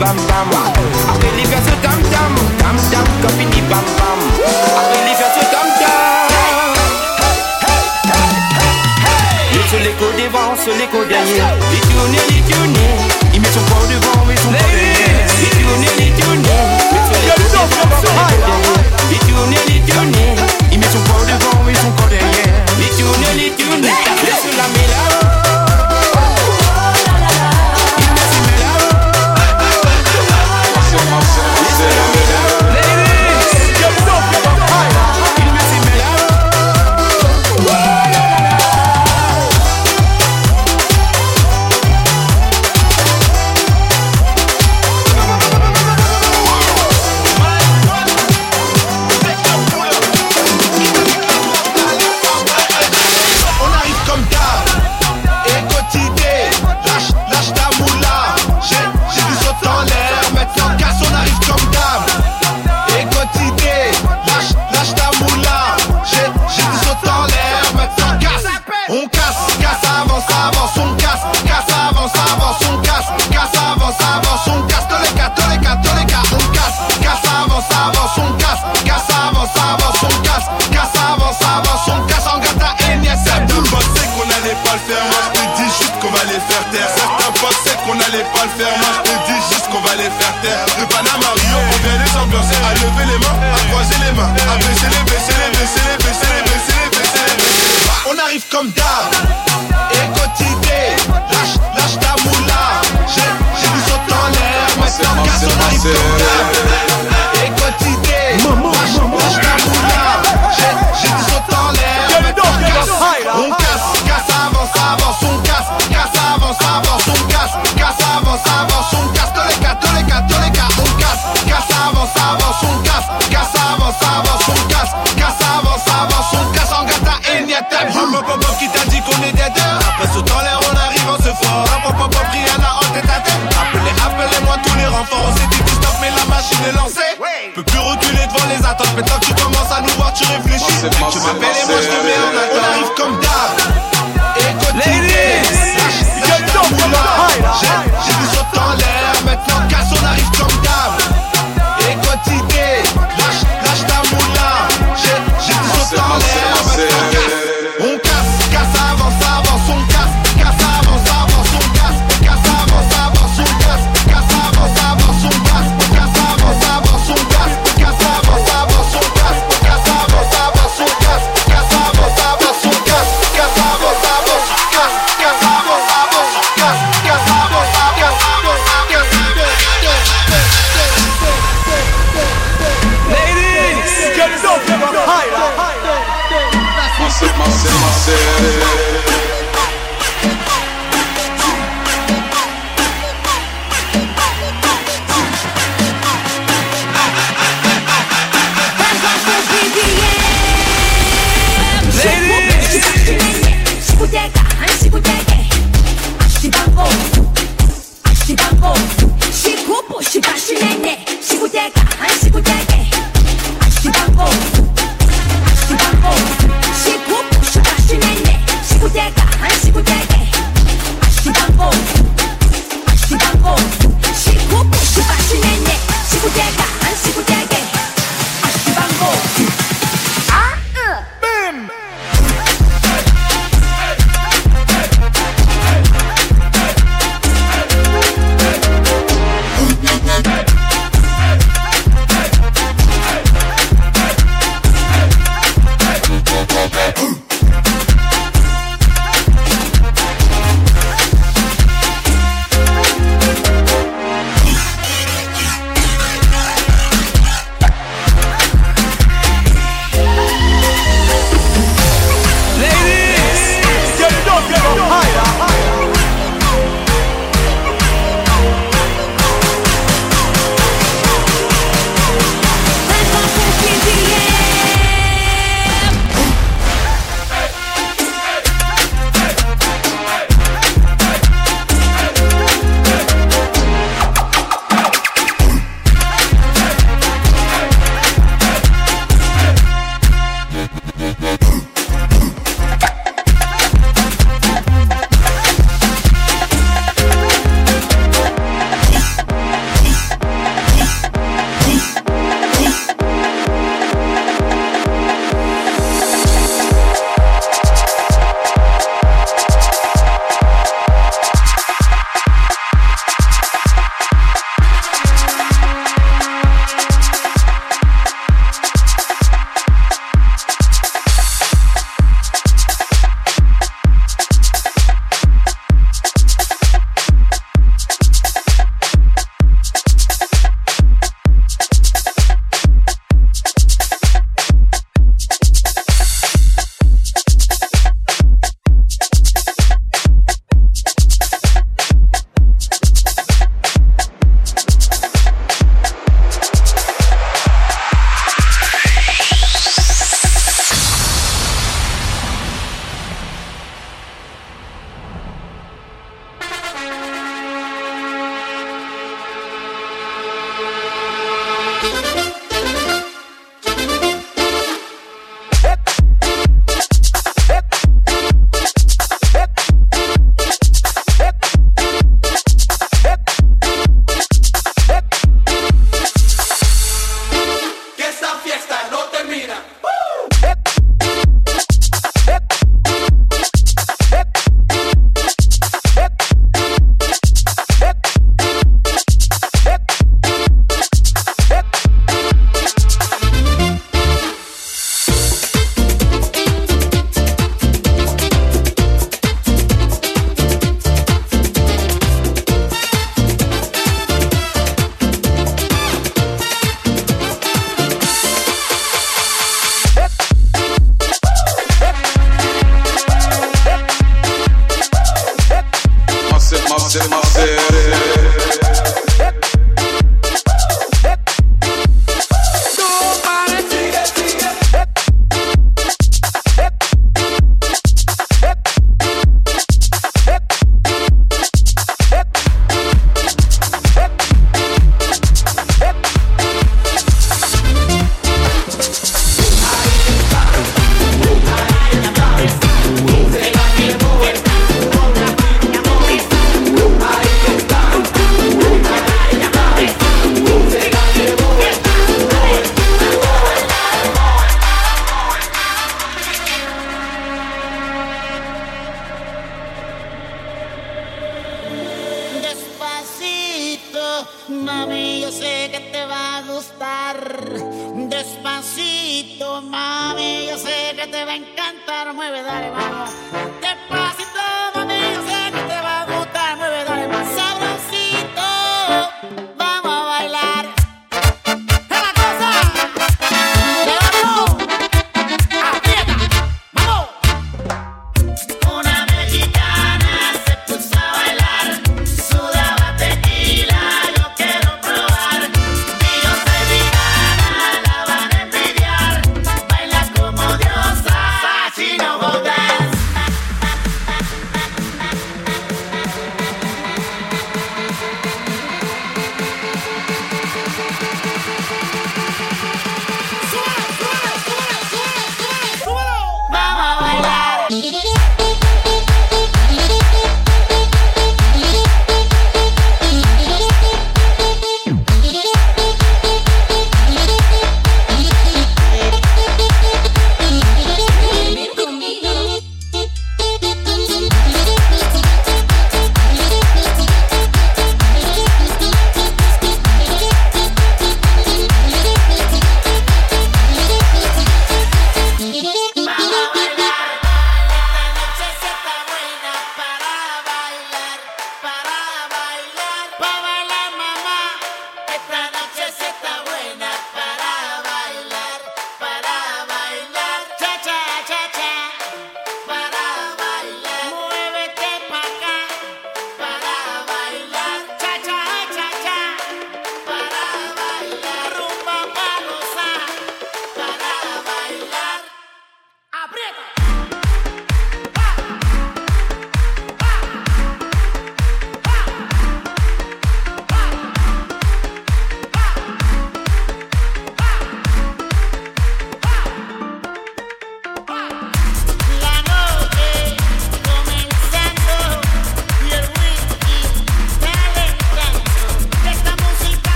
bam bam. Après les faire ce tam tam, tam tam, comme fini bam bam. Après les faire ce tam tam. Il se l'écho devant, se l'écho derrière. Les tournées, les tournées. Il met son corps devant, mais son corps derrière. Les tournées, les tournées. Il se l'écho devant, se l'écho derrière. Les tournées, les tournées. Il met son corps devant, mais son corps derrière. Les tournées, les tournées. Laisse la mélodie. les faire taire. Certains pensaient qu'on allait pas le faire. Moi je te dis juste qu'on va les faire taire. De Panama Rio on vient les ambiancer À lever les mains, à croiser les mains. À baisser les baisser les baisser les baisser les baisser les baisser les baisser On arrive comme d'hab. Et quotidien. Lâche, lâche ta moula. J'ai, j'ai du saut en l'air Maintenant casse on arrive comme d'hab.